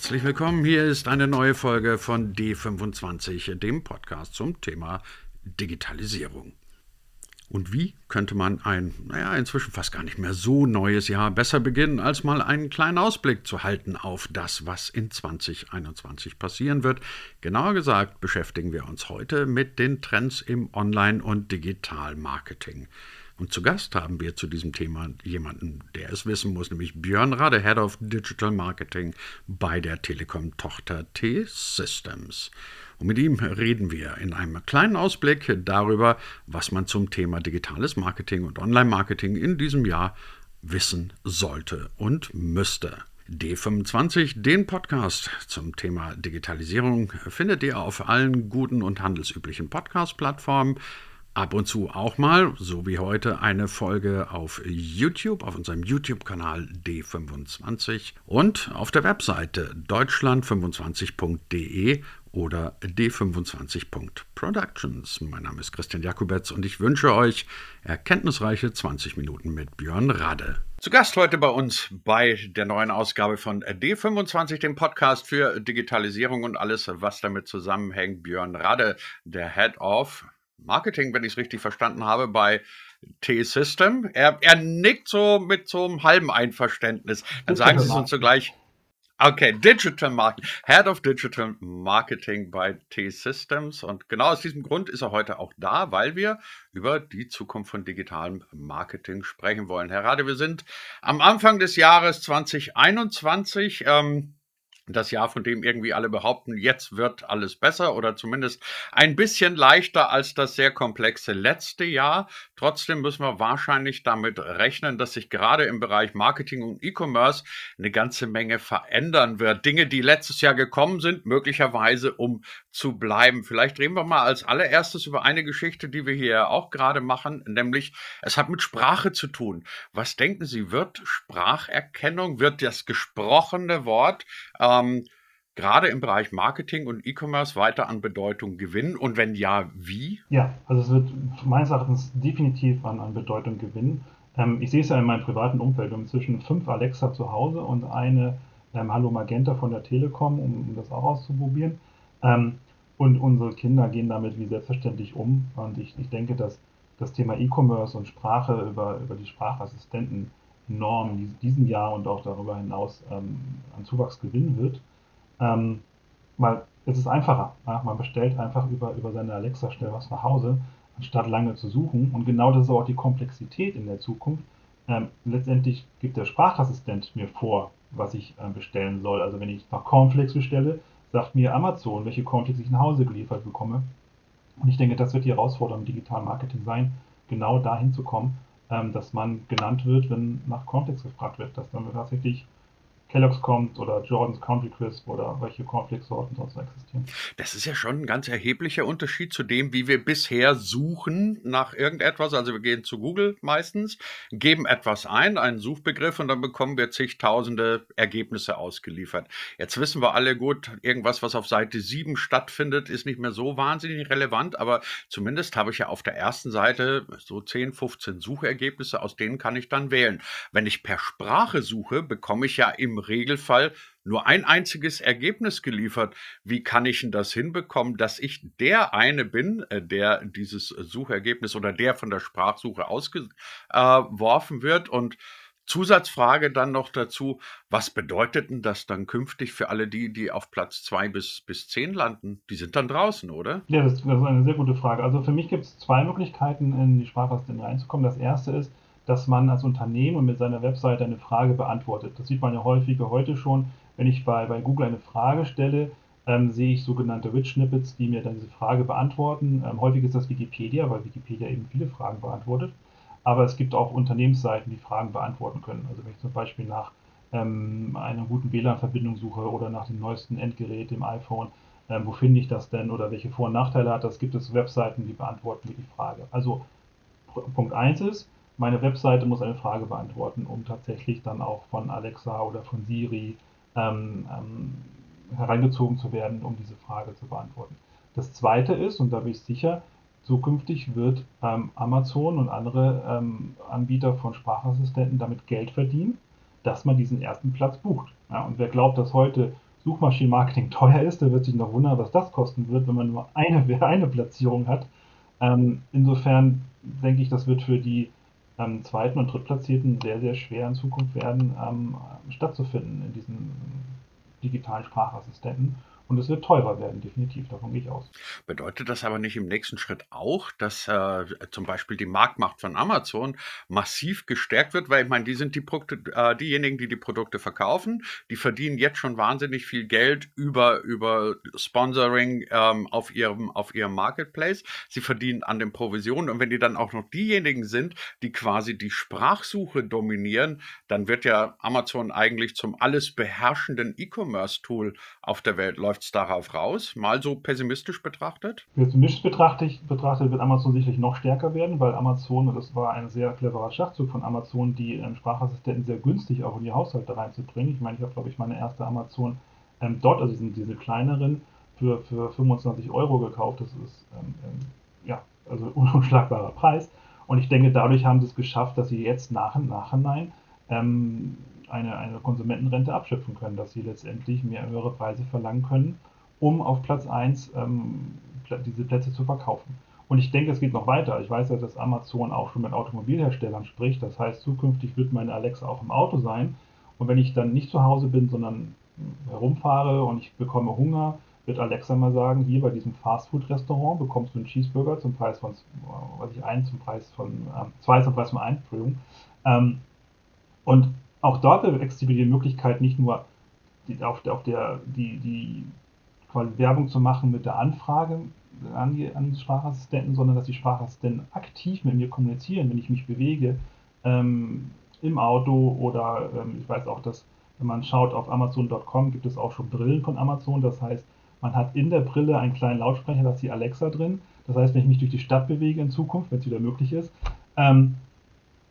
Herzlich willkommen. Hier ist eine neue Folge von D25, dem Podcast zum Thema Digitalisierung. Und wie könnte man ein, naja, inzwischen fast gar nicht mehr so neues Jahr besser beginnen, als mal einen kleinen Ausblick zu halten auf das, was in 2021 passieren wird? Genauer gesagt beschäftigen wir uns heute mit den Trends im Online- und Digitalmarketing. Und zu Gast haben wir zu diesem Thema jemanden, der es wissen muss, nämlich Björn Rade, Head of Digital Marketing bei der Telekom-Tochter T-Systems. Und mit ihm reden wir in einem kleinen Ausblick darüber, was man zum Thema digitales Marketing und Online-Marketing in diesem Jahr wissen sollte und müsste. D25, den Podcast zum Thema Digitalisierung, findet ihr auf allen guten und handelsüblichen Podcast-Plattformen ab und zu auch mal, so wie heute, eine Folge auf YouTube, auf unserem YouTube-Kanal D25 und auf der Webseite deutschland25.de oder d25.productions. Mein Name ist Christian Jakubetz und ich wünsche euch erkenntnisreiche 20 Minuten mit Björn Radde. Zu Gast heute bei uns bei der neuen Ausgabe von D25, dem Podcast für Digitalisierung und alles, was damit zusammenhängt. Björn Radde, der Head of Marketing, wenn ich es richtig verstanden habe, bei T-System. Er, er nickt so mit so einem halben Einverständnis. Dann sagen Sie es uns zugleich. Okay, Digital Marketing, Head of Digital Marketing bei T-Systems. Und genau aus diesem Grund ist er heute auch da, weil wir über die Zukunft von digitalem Marketing sprechen wollen. Herr Rade, wir sind am Anfang des Jahres 2021. Ähm, das Jahr, von dem irgendwie alle behaupten, jetzt wird alles besser oder zumindest ein bisschen leichter als das sehr komplexe letzte Jahr. Trotzdem müssen wir wahrscheinlich damit rechnen, dass sich gerade im Bereich Marketing und E-Commerce eine ganze Menge verändern wird. Dinge, die letztes Jahr gekommen sind, möglicherweise um zu bleiben. Vielleicht reden wir mal als allererstes über eine Geschichte, die wir hier auch gerade machen, nämlich es hat mit Sprache zu tun. Was denken Sie, wird Spracherkennung, wird das gesprochene Wort ähm, gerade im Bereich Marketing und E-Commerce weiter an Bedeutung gewinnen? Und wenn ja, wie? Ja, also es wird meines Erachtens definitiv an, an Bedeutung gewinnen. Ähm, ich sehe es ja in meinem privaten Umfeld. Wir haben inzwischen fünf Alexa zu Hause und eine ähm, Hallo Magenta von der Telekom, um, um das auch auszuprobieren. Ähm, und unsere Kinder gehen damit wie selbstverständlich um. Und ich, ich denke, dass das Thema E-Commerce und Sprache über, über die Sprachassistenten enorm in diesem Jahr und auch darüber hinaus ähm, an Zuwachs gewinnen wird. Ähm, weil es ist einfacher. Ja? Man bestellt einfach über, über seine Alexa schnell was nach Hause, anstatt lange zu suchen. Und genau das ist auch die Komplexität in der Zukunft. Ähm, letztendlich gibt der Sprachassistent mir vor, was ich äh, bestellen soll. Also wenn ich nach Cornflakes bestelle, sagt mir Amazon, welche Cornflakes ich nach Hause geliefert bekomme. Und ich denke, das wird die Herausforderung im digitalen Marketing sein, genau dahin zu kommen, ähm, dass man genannt wird, wenn nach Cornflakes gefragt wird, dass dann tatsächlich Kellogg's kommt oder Jordans Country Crisp oder welche Cornflakes-Sorten sonst existieren. Das ist ja schon ein ganz erheblicher Unterschied zu dem, wie wir bisher suchen nach irgendetwas. Also wir gehen zu Google meistens, geben etwas ein, einen Suchbegriff und dann bekommen wir zigtausende Ergebnisse ausgeliefert. Jetzt wissen wir alle gut, irgendwas, was auf Seite 7 stattfindet, ist nicht mehr so wahnsinnig relevant, aber zumindest habe ich ja auf der ersten Seite so 10, 15 Suchergebnisse, aus denen kann ich dann wählen. Wenn ich per Sprache suche, bekomme ich ja im Regelfall nur ein einziges Ergebnis geliefert. Wie kann ich denn das hinbekommen, dass ich der eine bin, äh, der dieses Suchergebnis oder der von der Sprachsuche ausgeworfen wird? Und Zusatzfrage dann noch dazu, was bedeutet denn das dann künftig für alle die, die auf Platz zwei bis, bis zehn landen? Die sind dann draußen, oder? Ja, das, das ist eine sehr gute Frage. Also für mich gibt es zwei Möglichkeiten, in die Sprachassistentin reinzukommen. Das erste ist, dass man als Unternehmen mit seiner Webseite eine Frage beantwortet. Das sieht man ja häufiger heute schon. Wenn ich bei, bei Google eine Frage stelle, ähm, sehe ich sogenannte Rich Snippets, die mir dann diese Frage beantworten. Ähm, häufig ist das Wikipedia, weil Wikipedia eben viele Fragen beantwortet. Aber es gibt auch Unternehmensseiten, die Fragen beantworten können. Also wenn ich zum Beispiel nach ähm, einer guten WLAN-Verbindung suche oder nach dem neuesten Endgerät, dem iPhone, ähm, wo finde ich das denn oder welche Vor- und Nachteile hat das, gibt es Webseiten, die beantworten mir die Frage. Also Punkt 1 ist, meine Webseite muss eine Frage beantworten, um tatsächlich dann auch von Alexa oder von Siri ähm, ähm, herangezogen zu werden, um diese Frage zu beantworten. Das zweite ist, und da bin ich sicher, zukünftig wird ähm, Amazon und andere ähm, Anbieter von Sprachassistenten damit Geld verdienen, dass man diesen ersten Platz bucht. Ja, und wer glaubt, dass heute Suchmaschinenmarketing teuer ist, der wird sich noch wundern, was das kosten wird, wenn man nur eine, eine Platzierung hat. Ähm, insofern denke ich, das wird für die ähm, zweiten und drittplatzierten sehr, sehr schwer in Zukunft werden, ähm, stattzufinden in diesen digitalen Sprachassistenten. Und es wird teurer werden, definitiv, davon gehe ich aus. Bedeutet das aber nicht im nächsten Schritt auch, dass äh, zum Beispiel die Marktmacht von Amazon massiv gestärkt wird? Weil ich meine, die sind die Produkte, äh, diejenigen, die die Produkte verkaufen, die verdienen jetzt schon wahnsinnig viel Geld über, über Sponsoring ähm, auf, ihrem, auf ihrem Marketplace. Sie verdienen an den Provisionen. Und wenn die dann auch noch diejenigen sind, die quasi die Sprachsuche dominieren, dann wird ja Amazon eigentlich zum alles beherrschenden E-Commerce-Tool auf der Welt. Läuft es darauf raus? Mal so pessimistisch betrachtet? Pessimistisch betrachtet, betrachtet wird Amazon sicherlich noch stärker werden, weil Amazon, das war ein sehr cleverer Schachzug von Amazon, die ähm, Sprachassistenten sehr günstig auch in die Haushalte reinzubringen. Ich meine, ich habe, glaube ich, meine erste Amazon ähm, dort, also diese, diese kleineren, für, für 25 Euro gekauft. Das ist ähm, ähm, ja, also unschlagbarer Preis. Und ich denke, dadurch haben sie es geschafft, dass sie jetzt nach und nachhinein ähm, eine, eine Konsumentenrente abschöpfen können, dass sie letztendlich mehr höhere Preise verlangen können, um auf Platz 1 ähm, diese Plätze zu verkaufen. Und ich denke, es geht noch weiter. Ich weiß ja, dass Amazon auch schon mit Automobilherstellern spricht. Das heißt, zukünftig wird meine Alexa auch im Auto sein. Und wenn ich dann nicht zu Hause bin, sondern herumfahre und ich bekomme Hunger, wird Alexa mal sagen, hier bei diesem Fastfood-Restaurant bekommst du einen Cheeseburger zum Preis von, weiß ich, einen zum Preis von, äh, zwei zum Preis von ein, Entschuldigung. Ähm, und auch dort existiert die Möglichkeit, nicht nur die, auf, auf der, die, die quasi Werbung zu machen mit der Anfrage an die, an Sprachassistenten, sondern dass die Sprachassistenten aktiv mit mir kommunizieren, wenn ich mich bewege ähm, im Auto oder ähm, ich weiß auch, dass wenn man schaut auf Amazon.com gibt es auch schon Brillen von Amazon. Das heißt, man hat in der Brille einen kleinen Lautsprecher, da ist die Alexa drin. Das heißt, wenn ich mich durch die Stadt bewege in Zukunft, wenn es wieder möglich ist, ähm,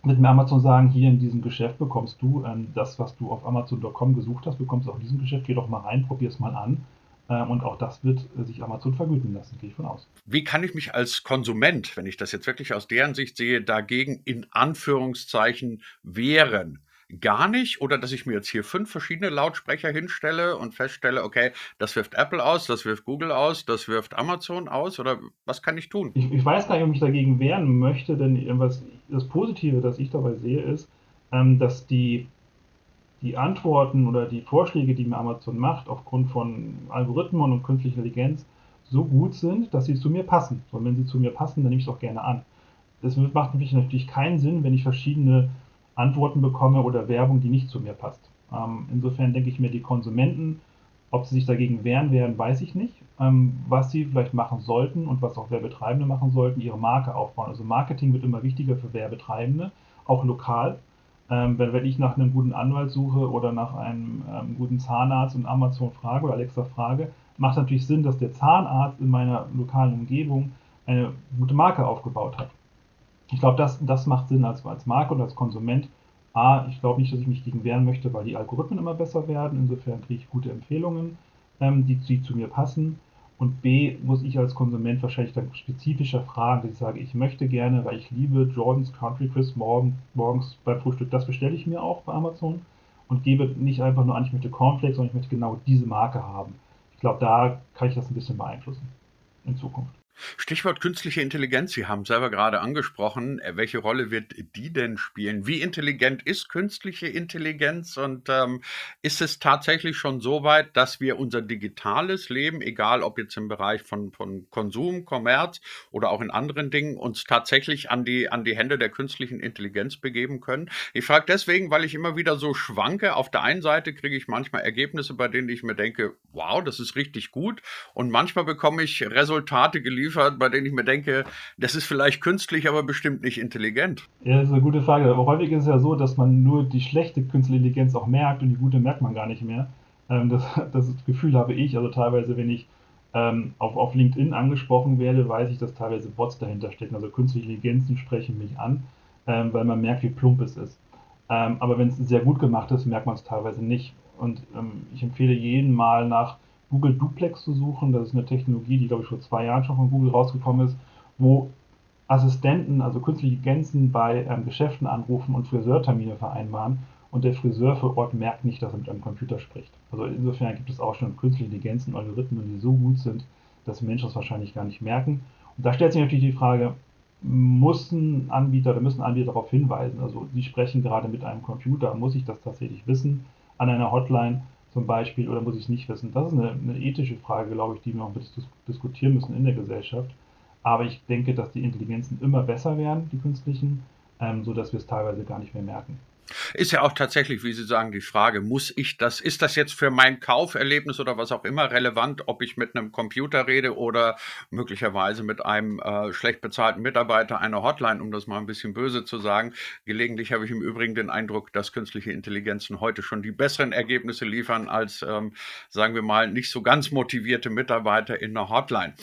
mit Amazon sagen, hier in diesem Geschäft bekommst du ähm, das, was du auf Amazon.com gesucht hast, bekommst du auch in diesem Geschäft, geh doch mal rein, probier es mal an. Äh, und auch das wird äh, sich Amazon vergüten lassen, gehe ich von aus. Wie kann ich mich als Konsument, wenn ich das jetzt wirklich aus deren Sicht sehe, dagegen in Anführungszeichen wehren? gar nicht oder dass ich mir jetzt hier fünf verschiedene Lautsprecher hinstelle und feststelle, okay, das wirft Apple aus, das wirft Google aus, das wirft Amazon aus oder was kann ich tun? Ich, ich weiß gar nicht, ob ich dagegen wehren möchte, denn was, das Positive, das ich dabei sehe, ist, ähm, dass die, die Antworten oder die Vorschläge, die mir Amazon macht, aufgrund von Algorithmen und künstlicher Intelligenz, so gut sind, dass sie zu mir passen. Und wenn sie zu mir passen, dann nehme ich es auch gerne an. Das macht natürlich keinen Sinn, wenn ich verschiedene Antworten bekomme oder Werbung, die nicht zu mir passt. Ähm, insofern denke ich mir, die Konsumenten, ob sie sich dagegen wehren werden, weiß ich nicht. Ähm, was sie vielleicht machen sollten und was auch Werbetreibende machen sollten, ihre Marke aufbauen. Also Marketing wird immer wichtiger für Werbetreibende, auch lokal. Ähm, wenn, wenn ich nach einem guten Anwalt suche oder nach einem ähm, guten Zahnarzt und Amazon frage oder Alexa frage, macht natürlich Sinn, dass der Zahnarzt in meiner lokalen Umgebung eine gute Marke aufgebaut hat. Ich glaube, das, das macht Sinn als, als Marke und als Konsument. A, ich glaube nicht, dass ich mich gegen wehren möchte, weil die Algorithmen immer besser werden. Insofern kriege ich gute Empfehlungen, ähm, die, die zu mir passen. Und B, muss ich als Konsument wahrscheinlich dann spezifischer fragen, dass ich sage, ich möchte gerne, weil ich liebe Jordans Country Crisp morgen, morgens beim Frühstück, das bestelle ich mir auch bei Amazon und gebe nicht einfach nur an, ich möchte Cornflakes, sondern ich möchte genau diese Marke haben. Ich glaube, da kann ich das ein bisschen beeinflussen in Zukunft. Stichwort künstliche Intelligenz. Sie haben selber gerade angesprochen. Äh, welche Rolle wird die denn spielen? Wie intelligent ist künstliche Intelligenz? Und ähm, ist es tatsächlich schon so weit, dass wir unser digitales Leben, egal ob jetzt im Bereich von, von Konsum, Kommerz oder auch in anderen Dingen, uns tatsächlich an die, an die Hände der künstlichen Intelligenz begeben können? Ich frage deswegen, weil ich immer wieder so schwanke. Auf der einen Seite kriege ich manchmal Ergebnisse, bei denen ich mir denke, wow, das ist richtig gut. Und manchmal bekomme ich Resultate geliefert, geliefert, bei denen ich mir denke, das ist vielleicht künstlich, aber bestimmt nicht intelligent? Ja, das ist eine gute Frage. Aber häufig ist es ja so, dass man nur die schlechte künstliche Intelligenz auch merkt und die gute merkt man gar nicht mehr. Ähm, das, das Gefühl habe ich, also teilweise, wenn ich ähm, auf, auf LinkedIn angesprochen werde, weiß ich, dass teilweise Bots dahinter stecken. Also künstliche Intelligenzen sprechen mich an, ähm, weil man merkt, wie plump es ist. aber wenn es sehr gut gemacht ist, merkt man es teilweise nicht. Und ich empfehle jeden mal nach Google Duplex zu suchen. Das ist eine Technologie, die, glaube ich, vor zwei Jahren schon von Google rausgekommen ist, wo Assistenten, also künstliche Gänzen bei ähm, Geschäften anrufen und Friseurtermine vereinbaren. und der Friseur vor Ort merkt nicht, dass er mit einem Computer spricht. Also insofern gibt es auch schon künstliche Intelligenzen, Algorithmen, die so gut sind, dass Menschen das wahrscheinlich gar nicht merken. Und da stellt sich natürlich die Frage, muss ein Anbieter oder müssen Anbieter darauf hinweisen? Also sie sprechen gerade mit einem Computer, muss ich das tatsächlich wissen? An einer Hotline zum Beispiel oder muss ich es nicht wissen? Das ist eine, eine ethische Frage, glaube ich, die wir noch ein bisschen diskutieren müssen in der Gesellschaft. Aber ich denke, dass die Intelligenzen immer besser werden, die künstlichen, ähm, sodass wir es teilweise gar nicht mehr merken. Ist ja auch tatsächlich, wie Sie sagen, die Frage, muss ich das, ist das jetzt für mein Kauferlebnis oder was auch immer relevant, ob ich mit einem Computer rede oder möglicherweise mit einem äh, schlecht bezahlten Mitarbeiter einer Hotline, um das mal ein bisschen böse zu sagen. Gelegentlich habe ich im Übrigen den Eindruck, dass künstliche Intelligenzen heute schon die besseren Ergebnisse liefern als, ähm, sagen wir mal, nicht so ganz motivierte Mitarbeiter in einer Hotline.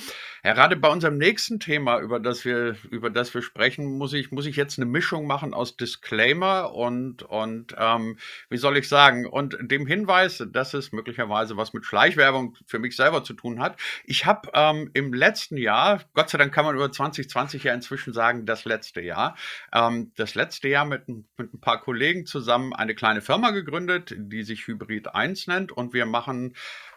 Gerade bei unserem nächsten Thema, über das wir, über das wir sprechen, muss ich, muss ich jetzt eine Mischung machen aus Disclaimer und, und ähm, wie soll ich sagen, und dem Hinweis, dass es möglicherweise was mit Schleichwerbung für mich selber zu tun hat. Ich habe ähm, im letzten Jahr, Gott sei Dank kann man über 2020 ja inzwischen sagen, das letzte Jahr, ähm, das letzte Jahr mit, mit ein paar Kollegen zusammen eine kleine Firma gegründet, die sich Hybrid 1 nennt und wir machen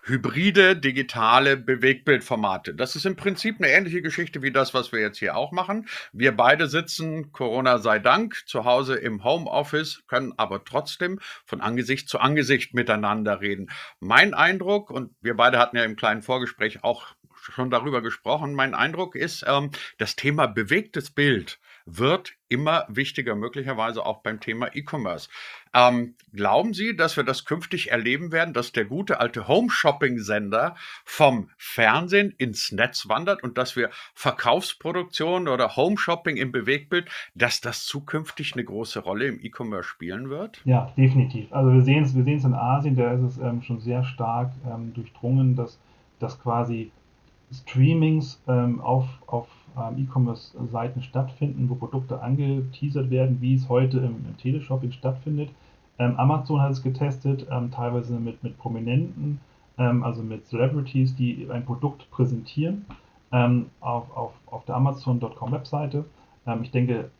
hybride digitale Bewegbildformate. Das ist im Prinzip eine ähnliche Geschichte wie das, was wir jetzt hier auch machen. Wir beide sitzen, Corona sei Dank, zu Hause im Homeoffice, können aber trotzdem von Angesicht zu Angesicht miteinander reden. Mein Eindruck, und wir beide hatten ja im kleinen Vorgespräch auch schon darüber gesprochen, mein Eindruck ist, ähm, das Thema bewegtes Bild wird immer wichtiger, möglicherweise auch beim Thema E-Commerce. Ähm, glauben Sie, dass wir das künftig erleben werden, dass der gute alte Home-Shopping-Sender vom Fernsehen ins Netz wandert und dass wir Verkaufsproduktion oder Home-Shopping im Bewegtbild, dass das zukünftig eine große Rolle im E-Commerce spielen wird? Ja, definitiv. Also wir sehen es, wir in Asien, da ist es ähm, schon sehr stark ähm, durchdrungen, dass, dass quasi Streamings ähm, auf, auf E-Commerce-Seiten stattfinden, wo Produkte angeteasert werden, wie es heute im, im Teleshopping stattfindet. Ähm, Amazon hat es getestet, ähm, teilweise mit, mit Prominenten, ähm, also mit Celebrities, die ein Produkt präsentieren ähm, auf, auf, auf der Amazon.com-Webseite. Ähm, ich denke,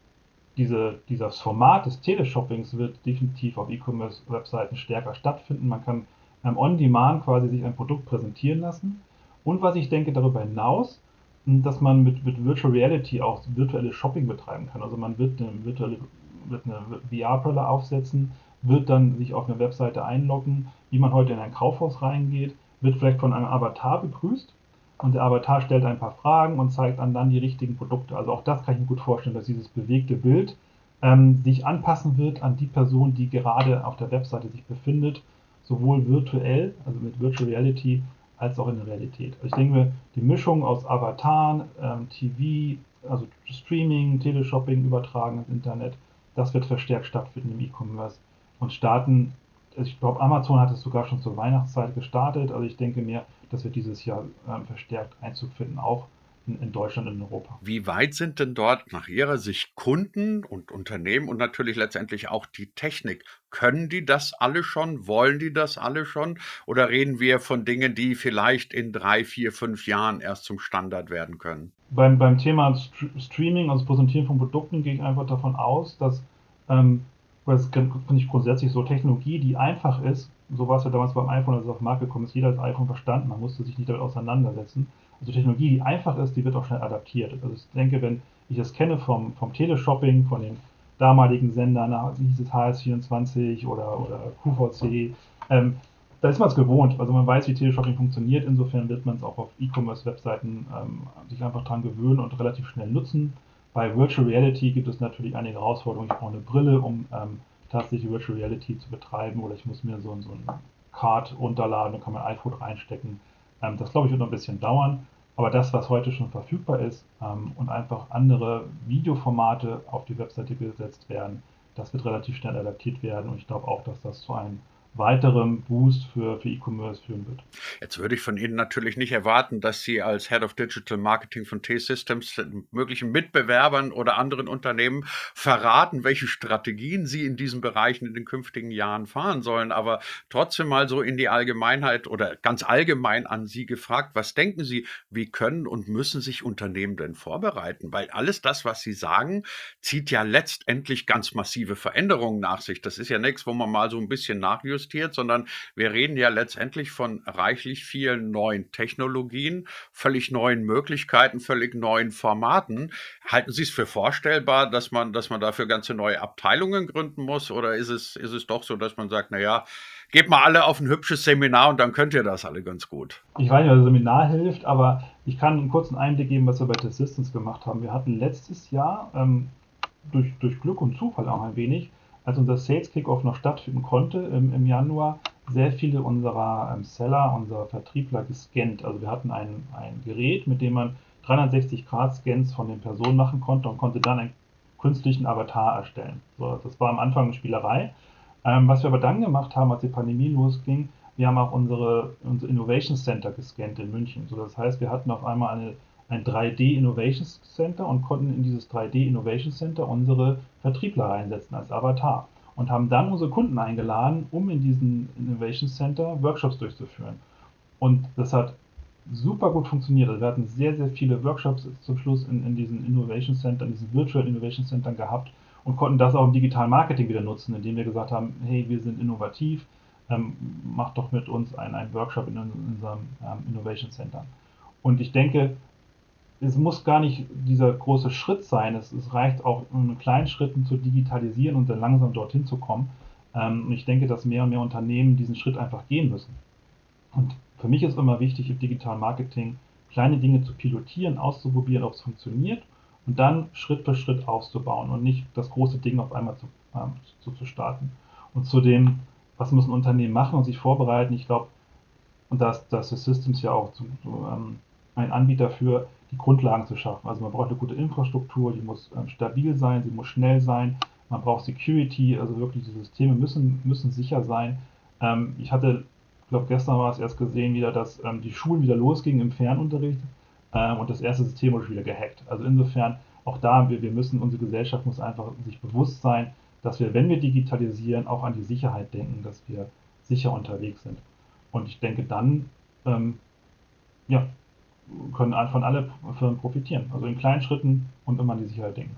diese, dieses Format des Teleshoppings wird definitiv auf E-Commerce-Webseiten stärker stattfinden. Man kann on-demand quasi sich ein Produkt präsentieren lassen. Und was ich denke darüber hinaus, dass man mit, mit Virtual Reality auch virtuelle Shopping betreiben kann. Also man wird eine virtuelle wird eine VR-Brille aufsetzen, wird dann sich auf eine Webseite einloggen, wie man heute in ein Kaufhaus reingeht, wird vielleicht von einem Avatar begrüßt und der Avatar stellt ein paar Fragen und zeigt dann dann die richtigen Produkte. Also auch das kann ich mir gut vorstellen, dass dieses bewegte Bild ähm, sich anpassen wird an die Person, die gerade auf der Webseite sich befindet, sowohl virtuell, also mit Virtual Reality, als auch in der Realität. Also ich denke die Mischung aus Avataren, ähm, TV, also Streaming, Teleshopping, Übertragen ins Internet, das wird verstärkt stattfinden im E-Commerce. Und starten, also ich glaube, Amazon hat es sogar schon zur Weihnachtszeit gestartet. Also ich denke mir, das wird dieses Jahr ähm, verstärkt Einzug finden, auch in, in Deutschland und in Europa. Wie weit sind denn dort nach Ihrer Sicht Kunden und Unternehmen und natürlich letztendlich auch die Technik? Können die das alle schon? Wollen die das alle schon? Oder reden wir von Dingen, die vielleicht in drei, vier, fünf Jahren erst zum Standard werden können? Beim, beim Thema Streaming, also Präsentieren von Produkten, gehe ich einfach davon aus, dass, ähm, das finde ich grundsätzlich so, Technologie, die einfach ist, so war es ja damals beim iPhone, als es auf den Markt gekommen ist, jeder hat das iPhone verstanden, man musste sich nicht damit auseinandersetzen also Technologie, die einfach ist, die wird auch schnell adaptiert. Also ich denke, wenn ich das kenne vom, vom Teleshopping, von den damaligen Sendern, hieß es HS24 oder, oder QVC, ähm, da ist man es gewohnt. Also man weiß, wie Teleshopping funktioniert. Insofern wird man es auch auf E-Commerce-Webseiten ähm, sich einfach dran gewöhnen und relativ schnell nutzen. Bei Virtual Reality gibt es natürlich einige Herausforderungen. Ich brauche eine Brille, um ähm, tatsächlich Virtual Reality zu betreiben, oder ich muss mir so, so ein Card runterladen, da kann man iPhone reinstecken. Ähm, das glaube ich wird noch ein bisschen dauern. Aber das, was heute schon verfügbar ist ähm, und einfach andere Videoformate auf die Webseite gesetzt werden, das wird relativ schnell adaptiert werden. Und ich glaube auch, dass das zu einem weiterem Boost für, für E-Commerce führen wird. Jetzt würde ich von Ihnen natürlich nicht erwarten, dass Sie als Head of Digital Marketing von T-Systems möglichen Mitbewerbern oder anderen Unternehmen verraten, welche Strategien Sie in diesen Bereichen in den künftigen Jahren fahren sollen. Aber trotzdem mal so in die Allgemeinheit oder ganz allgemein an Sie gefragt, was denken Sie, wie können und müssen sich Unternehmen denn vorbereiten? Weil alles das, was Sie sagen, zieht ja letztendlich ganz massive Veränderungen nach sich. Das ist ja nichts, wo man mal so ein bisschen nachjustiert justiert, sondern wir reden ja letztendlich von reichlich vielen neuen Technologien, völlig neuen Möglichkeiten, völlig neuen Formaten. Halten Sie es für vorstellbar, dass man, dass man dafür ganze neue Abteilungen gründen muss? Oder ist es, ist es doch so, dass man sagt, naja, geht mal alle auf ein hübsches Seminar und dann könnt ihr das alle ganz gut. Ich weiß nicht, ob das Seminar hilft, aber ich kann einen kurzen Einblick geben, was wir bei T-Systems gemacht haben. Wir hatten letztes Jahr ähm, durch, durch Glück und Zufall auch ein wenig als unser Sales Kickoff noch stattfinden konnte im, im Januar, sehr viele unserer ähm, Seller, unserer Vertriebler gescannt. Also wir hatten ein, ein Gerät, mit dem man 360-Grad-Scans von den Personen machen konnte und konnte dann einen künstlichen Avatar erstellen. So, das war am Anfang eine Spielerei. Ähm, was wir aber dann gemacht haben, als die Pandemie losging, wir haben auch unsere, unser Innovation Center gescannt in München. So, das heißt, wir hatten auf einmal eine ein 3D Innovation Center und konnten in dieses 3D Innovation Center unsere Vertriebler reinsetzen als Avatar und haben dann unsere Kunden eingeladen, um in diesem Innovation Center Workshops durchzuführen. Und das hat super gut funktioniert. Also wir hatten sehr, sehr viele Workshops zum Schluss in, in diesen Innovation Center, in diesen Virtual Innovation Centern gehabt und konnten das auch im digitalen Marketing wieder nutzen, indem wir gesagt haben, hey, wir sind innovativ, ähm, macht doch mit uns einen, einen Workshop in, in unserem ähm, Innovation Center. Und ich denke, es muss gar nicht dieser große Schritt sein. Es, es reicht auch, in kleinen Schritten zu digitalisieren und dann langsam dorthin zu kommen. Ähm, und ich denke, dass mehr und mehr Unternehmen diesen Schritt einfach gehen müssen. Und für mich ist immer wichtig, im digitalen Marketing kleine Dinge zu pilotieren, auszuprobieren, ob es funktioniert und dann Schritt für Schritt aufzubauen und nicht das große Ding auf einmal zu, ähm, zu, zu starten. Und zu dem, was müssen Unternehmen machen und sich vorbereiten, ich glaube, und da ist Systems ja auch zu, ähm, ein Anbieter für, die Grundlagen zu schaffen. Also man braucht eine gute Infrastruktur, die muss ähm, stabil sein, sie muss schnell sein, man braucht Security, also wirklich die Systeme müssen, müssen sicher sein. Ähm, ich hatte, glaube gestern war es erst gesehen wieder, dass ähm, die Schulen wieder losgingen im Fernunterricht ähm, und das erste System wurde wieder gehackt. Also insofern auch da, wir, wir müssen, unsere Gesellschaft muss einfach sich bewusst sein, dass wir, wenn wir digitalisieren, auch an die Sicherheit denken, dass wir sicher unterwegs sind. Und ich denke dann, ähm, ja, können von alle Firmen profitieren. Also in kleinen Schritten und immer an die Sicherheit denken.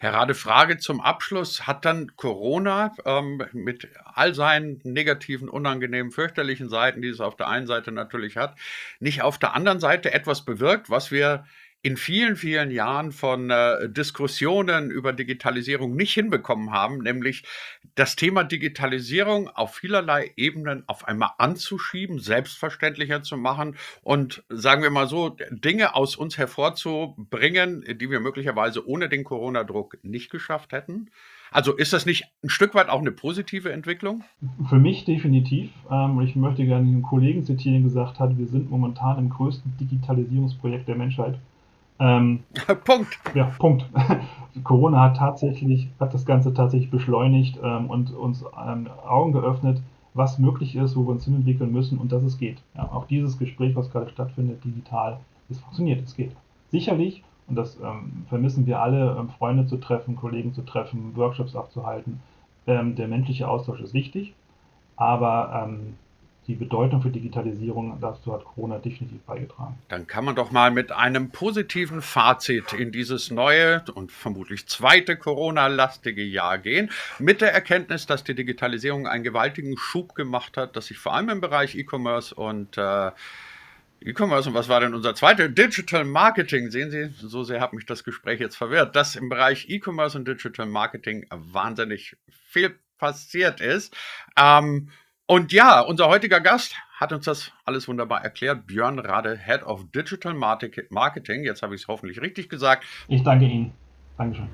Herr Rade, Frage zum Abschluss. Hat dann Corona ähm, mit all seinen negativen, unangenehmen, fürchterlichen Seiten, die es auf der einen Seite natürlich hat, nicht auf der anderen Seite etwas bewirkt, was wir in vielen, vielen Jahren von äh, Diskussionen über Digitalisierung nicht hinbekommen haben, nämlich das Thema Digitalisierung auf vielerlei Ebenen auf einmal anzuschieben, selbstverständlicher zu machen und sagen wir mal so, Dinge aus uns hervorzubringen, die wir möglicherweise ohne den Corona-Druck nicht geschafft hätten. Also ist das nicht ein Stück weit auch eine positive Entwicklung? Für mich definitiv. Ähm, ich möchte gerne einen Kollegen zitieren, der gesagt hat, wir sind momentan im größten Digitalisierungsprojekt der Menschheit. Ähm, Punkt. Ja, Punkt. Corona hat tatsächlich, hat das Ganze tatsächlich beschleunigt ähm, und uns ähm, Augen geöffnet, was möglich ist, wo wir uns hinentwickeln müssen und dass es geht. Ja, auch dieses Gespräch, was gerade stattfindet, digital, es funktioniert, es geht. Sicherlich, und das ähm, vermissen wir alle, ähm, Freunde zu treffen, Kollegen zu treffen, Workshops abzuhalten. Ähm, der menschliche Austausch ist wichtig, aber die Bedeutung für Digitalisierung, dazu hat Corona definitiv beigetragen. Dann kann man doch mal mit einem positiven Fazit in dieses neue und vermutlich zweite Corona-lastige Jahr gehen, mit der Erkenntnis, dass die Digitalisierung einen gewaltigen Schub gemacht hat, dass sich vor allem im Bereich E-Commerce und äh, E-Commerce und was war denn unser zweiter? Digital Marketing. Sehen Sie, so sehr hat mich das Gespräch jetzt verwirrt, dass im Bereich E-Commerce und Digital Marketing wahnsinnig viel passiert ist. Ähm, und ja, unser heutiger Gast hat uns das alles wunderbar erklärt. Björn Rade, Head of Digital Marketing. Jetzt habe ich es hoffentlich richtig gesagt. Ich danke Ihnen. Dankeschön.